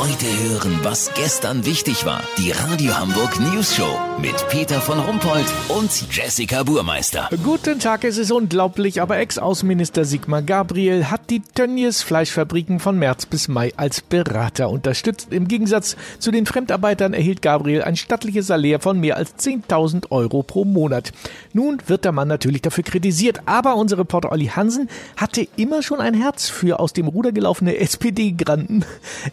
Heute hören, was gestern wichtig war. Die Radio Hamburg News Show mit Peter von Rumpold und Jessica Burmeister. Guten Tag, es ist unglaublich, aber Ex-Außenminister Sigmar Gabriel hat die Tönnies Fleischfabriken von März bis Mai als Berater unterstützt. Im Gegensatz zu den Fremdarbeitern erhielt Gabriel ein stattliches Salär von mehr als 10.000 Euro pro Monat. Nun wird der Mann natürlich dafür kritisiert, aber unser Reporter Olli Hansen hatte immer schon ein Herz für aus dem Ruder gelaufene SPD-Granden.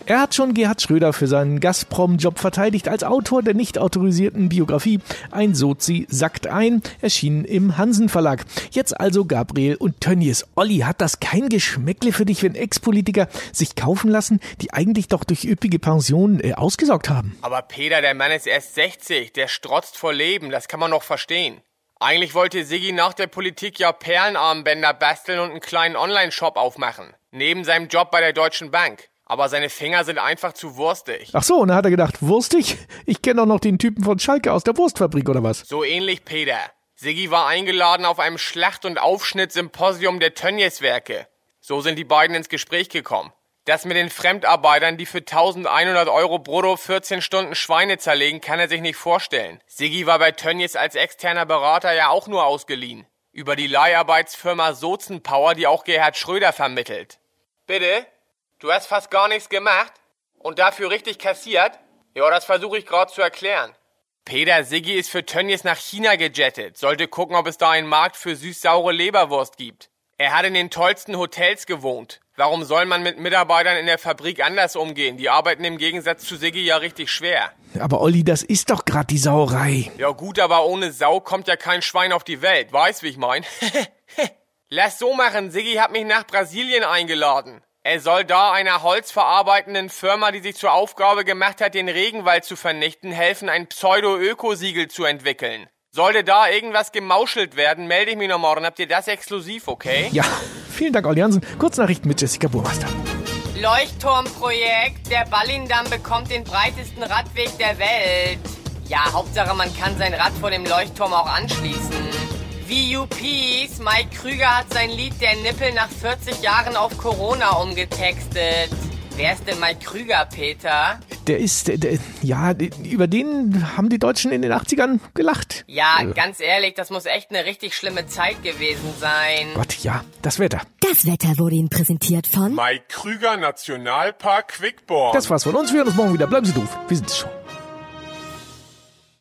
Er hat schon Gerhard Schröder für seinen Gazprom-Job verteidigt als Autor der nicht autorisierten Biografie Ein Sozi sackt ein, erschienen im Hansen Verlag. Jetzt also Gabriel und Tönnies. Olli, hat das kein Geschmäckle für dich, wenn Ex-Politiker sich kaufen lassen, die eigentlich doch durch üppige Pensionen äh, ausgesorgt haben? Aber Peter, der Mann ist erst 60, der strotzt vor Leben, das kann man noch verstehen. Eigentlich wollte Siggi nach der Politik ja Perlenarmbänder basteln und einen kleinen Online-Shop aufmachen. Neben seinem Job bei der Deutschen Bank. Aber seine Finger sind einfach zu wurstig. Ach so, und dann hat er gedacht, wurstig? Ich kenne doch noch den Typen von Schalke aus der Wurstfabrik oder was? So ähnlich, Peter. Siggi war eingeladen auf einem Schlacht- und Aufschnittsymposium der Tönnies-Werke. So sind die beiden ins Gespräch gekommen. Das mit den Fremdarbeitern, die für 1100 Euro brutto 14 Stunden Schweine zerlegen, kann er sich nicht vorstellen. Siggi war bei Tönnies als externer Berater ja auch nur ausgeliehen. Über die Leiharbeitsfirma Sozenpower, die auch Gerhard Schröder vermittelt. Bitte? Du hast fast gar nichts gemacht? Und dafür richtig kassiert? Ja, das versuche ich gerade zu erklären. Peter Siggi ist für Tönnies nach China gejettet, sollte gucken, ob es da einen Markt für süß-saure Leberwurst gibt. Er hat in den tollsten Hotels gewohnt. Warum soll man mit Mitarbeitern in der Fabrik anders umgehen? Die arbeiten im Gegensatz zu Siggi ja richtig schwer. Aber Olli, das ist doch grad die Sauerei. Ja gut, aber ohne Sau kommt ja kein Schwein auf die Welt. Weißt, wie ich mein? Lass so machen. Siggi hat mich nach Brasilien eingeladen. Er soll da einer holzverarbeitenden Firma, die sich zur Aufgabe gemacht hat, den Regenwald zu vernichten, helfen, ein Pseudo-Ökosiegel zu entwickeln. Sollte da irgendwas gemauschelt werden, melde ich mich noch morgen. Habt ihr das exklusiv, okay? Ja, vielen Dank, Olli Hansen. Kurznachrichten mit Jessica Burmeister. Leuchtturmprojekt. Der Ballindamm bekommt den breitesten Radweg der Welt. Ja, Hauptsache, man kann sein Rad vor dem Leuchtturm auch anschließen. VUPs. Mike Krüger hat sein Lied Der Nippel nach 40 Jahren auf Corona umgetextet. Wer ist denn Mike Krüger, Peter? Der ist, der, der, ja, über den haben die Deutschen in den 80ern gelacht. Ja, ganz ehrlich, das muss echt eine richtig schlimme Zeit gewesen sein. Gott, ja, das Wetter. Das Wetter wurde Ihnen präsentiert von Mike Krüger Nationalpark Quickborn. Das war's von uns. Wir hören uns morgen wieder. Bleiben Sie doof. Wir sind's schon.